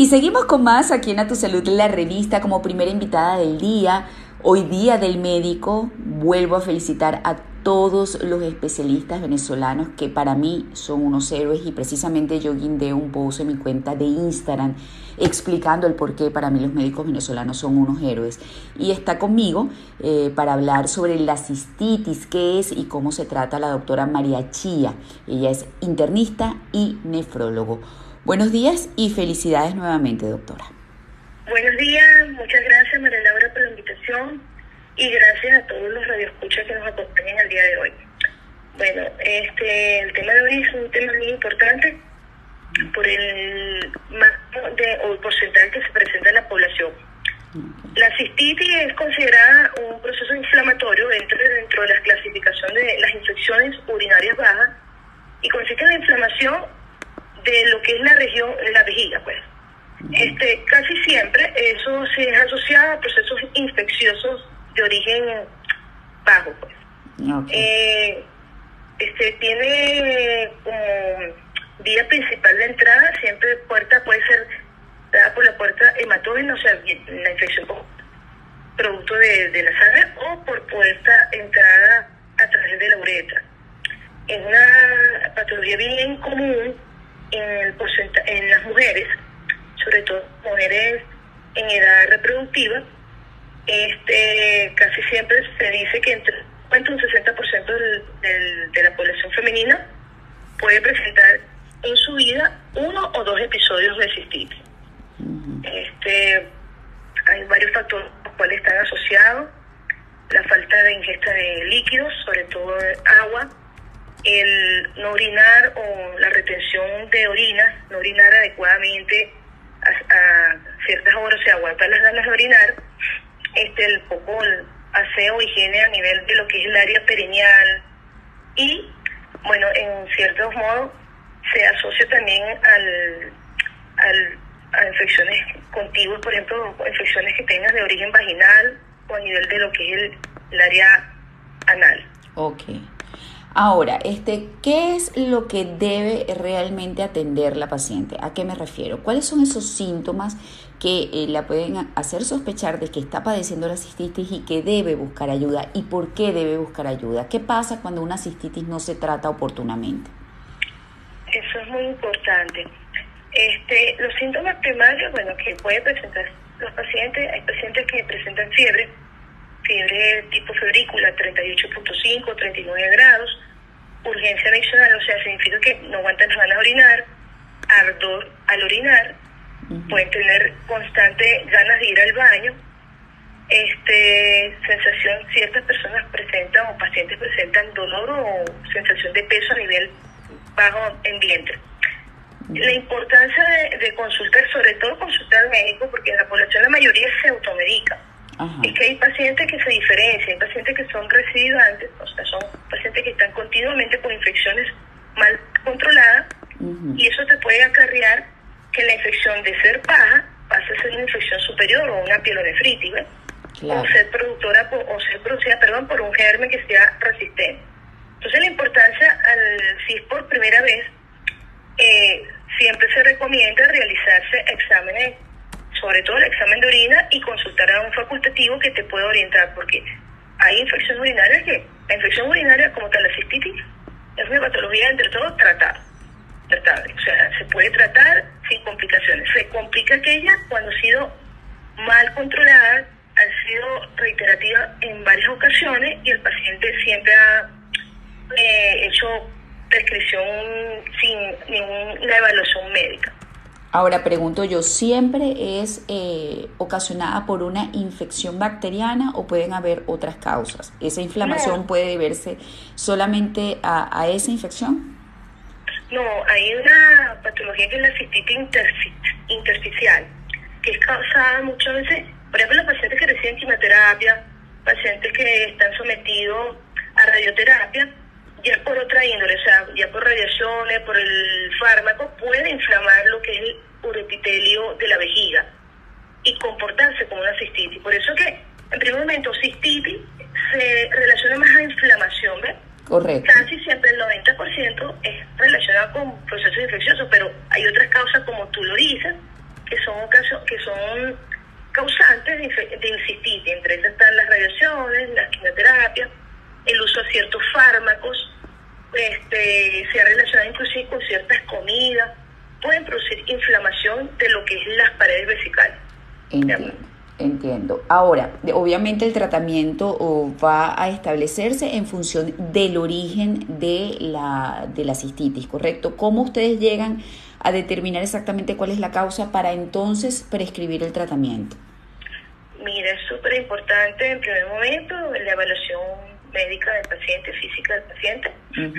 Y seguimos con más aquí en A Tu Salud, la revista, como primera invitada del día. Hoy día del médico, vuelvo a felicitar a todos los especialistas venezolanos que para mí son unos héroes y precisamente yo guindé un post en mi cuenta de Instagram explicando el por qué para mí los médicos venezolanos son unos héroes. Y está conmigo eh, para hablar sobre la cistitis, qué es y cómo se trata la doctora María Chía. Ella es internista y nefrólogo. Buenos días y felicidades nuevamente, doctora. Buenos días, muchas gracias María Laura por la invitación y gracias a todos los radioescuchas que nos acompañan el día de hoy. Bueno, este, el tema de hoy es un tema muy importante por el de, o el porcentaje que se presenta en la población. La cistitis es considerada un proceso inflamatorio dentro, dentro de la clasificación de las infecciones urinarias bajas y consiste en la inflamación de lo que es la región, la vejiga, pues. Este, casi siempre eso se es asociado a procesos infecciosos de origen bajo, pues. Eh, este tiene como vía principal de entrada, siempre puerta puede ser dada por la puerta hematógena, o sea, la infección producto de, de la sangre, o por puerta entrada a través de la uretra. Es una patología bien común el en las mujeres, sobre todo mujeres en edad reproductiva, este casi siempre se dice que entre un 60% del, de la población femenina puede presentar en su vida uno o dos episodios de cistitis. Este, hay varios factores los cuales están asociados, la falta de ingesta de líquidos, sobre todo agua, el no orinar o la retención de orina, no orinar adecuadamente a, ciertas horas, se aguantar las ganas de orinar, este, el poco aseo, higiene a nivel de lo que es el área perineal y, bueno, en ciertos modos se asocia también al, al, a infecciones contiguas, por ejemplo, infecciones que tengas de origen vaginal o a nivel de lo que es el, el área anal. Ok. Ahora, este, ¿qué es lo que debe realmente atender la paciente? ¿A qué me refiero? ¿Cuáles son esos síntomas que eh, la pueden hacer sospechar de que está padeciendo la cistitis y que debe buscar ayuda? ¿Y por qué debe buscar ayuda? ¿Qué pasa cuando una cistitis no se trata oportunamente? Eso es muy importante. Este, los síntomas primarios, bueno, que pueden presentar los pacientes, hay pacientes que presentan fiebre, fiebre tipo febrícula, 38.5, 39 grados, urgencia adicional, o sea, significa que no aguantan las ganas de orinar, ardor al orinar, pueden tener constante ganas de ir al baño, este sensación, ciertas personas presentan o pacientes presentan dolor o sensación de peso a nivel bajo en vientre. La importancia de, de consultar, sobre todo consultar al médico, porque en la población la mayoría se automedica es que hay pacientes que se diferencian, hay pacientes que son recidivantes, o sea, son pacientes que están continuamente con infecciones mal controladas y eso te puede acarrear que la infección de ser baja pase a ser una infección superior o una pielonefritis, o ser productora o ser producida, perdón, por un germen que sea resistente. Entonces la importancia, al, si es por primera vez, eh, siempre se recomienda realizarse exámenes sobre todo el examen de orina y consultar a un facultativo que te pueda orientar, porque hay infecciones urinarias que, la infección urinaria como tal la cistitis, es una patología entre todos tratar, tratable, o sea, se puede tratar sin complicaciones. Se complica aquella cuando ha sido mal controlada, ha sido reiterativa en varias ocasiones y el paciente siempre ha eh, hecho prescripción sin ninguna evaluación médica. Ahora pregunto yo, ¿siempre es eh, ocasionada por una infección bacteriana o pueden haber otras causas? ¿Esa inflamación puede deberse solamente a, esa infección? No, hay una patología que es la cistitis intersticial, que es causada muchas veces, por ejemplo, los pacientes que reciben quimioterapia, pacientes que están sometidos a radioterapia, ya por otra índole, o sea, ya por radiaciones, por el fármaco, puede inflamar lo que es el uretitelio de la vejiga y comportarse como una cistitis. Por eso que, en primer momento, cistitis se relaciona más a inflamación, ¿ves? Correcto. Casi siempre el 90% es relacionado con procesos infecciosos, pero hay otras causas, como tú lo dices, que son que son causantes de, de cistitis. Entre ellas están las radiaciones, las quimioterapias, el uso de ciertos fármacos, este, se ha relacionado inclusive con ciertas comidas, pueden producir inflamación de lo que es las paredes vesicales. Entiendo. Entiendo. Ahora, obviamente el tratamiento va a establecerse en función del origen de la, de la cistitis, ¿correcto? ¿Cómo ustedes llegan a determinar exactamente cuál es la causa para entonces prescribir el tratamiento? Mira, es súper importante en primer momento la evaluación médica del paciente, física del paciente.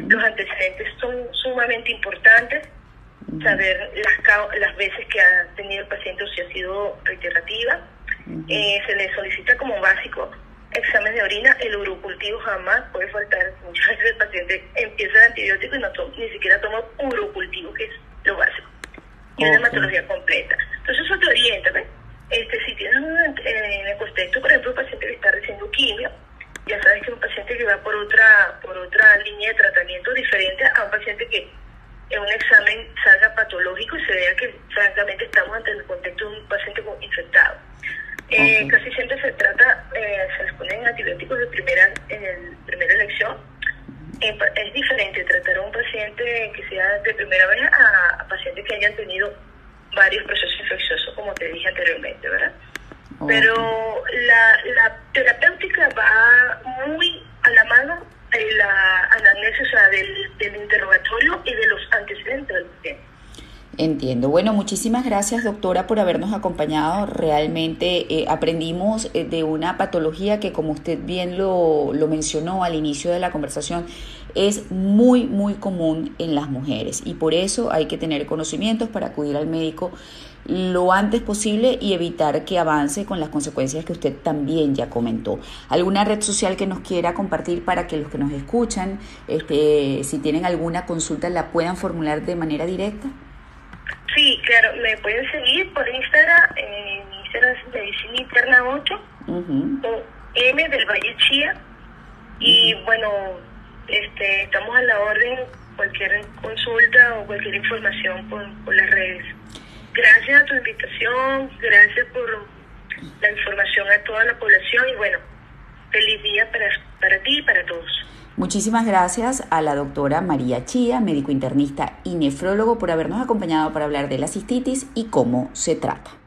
Los antecedentes son sumamente importantes. Saber las, las veces que ha tenido el paciente o si ha sido reiterativa. Eh, se le solicita como básico examen de orina. El urocultivo jamás puede faltar. Muchas veces el paciente empieza el antibiótico y no ni siquiera toma urocultivo, que es lo básico. Y una hematología completa. Entonces eso te orienta, ¿ves? Este, si tienes un, en el contexto, por ejemplo, paciente que está recibiendo quimio, ya sabes que es un paciente que va por otra por otra línea de tratamiento diferente a un paciente que en un examen salga patológico y se vea que francamente estamos ante el contexto de un paciente infectado. Eh, casi siempre se trata, eh, se les ponen antibióticos de primera, en primera elección. Eh, es diferente tratar a un paciente que sea de primera vez a, a pacientes que hayan tenido varios procesos infecciosos, como te dije anteriormente, ¿verdad? Pero la, la terapéutica va muy la mano de la anamnesis, o del, interrogatorio y de los antecedentes del. Entiendo. Bueno, muchísimas gracias doctora por habernos acompañado. Realmente eh, aprendimos eh, de una patología que, como usted bien lo, lo mencionó al inicio de la conversación, es muy, muy común en las mujeres y por eso hay que tener conocimientos para acudir al médico lo antes posible y evitar que avance con las consecuencias que usted también ya comentó. ¿Alguna red social que nos quiera compartir para que los que nos escuchan, este, si tienen alguna consulta, la puedan formular de manera directa? Sí, claro, me pueden seguir por Instagram, en Instagram es Medicina Interna 8, o M del Valle Chía, y bueno, este, estamos a la orden, cualquier consulta o cualquier información por, por las redes. Gracias a tu invitación, gracias por la información a toda la población y bueno, feliz día para, para ti y para todos. Muchísimas gracias a la doctora María Chía, médico internista y nefrólogo, por habernos acompañado para hablar de la cistitis y cómo se trata.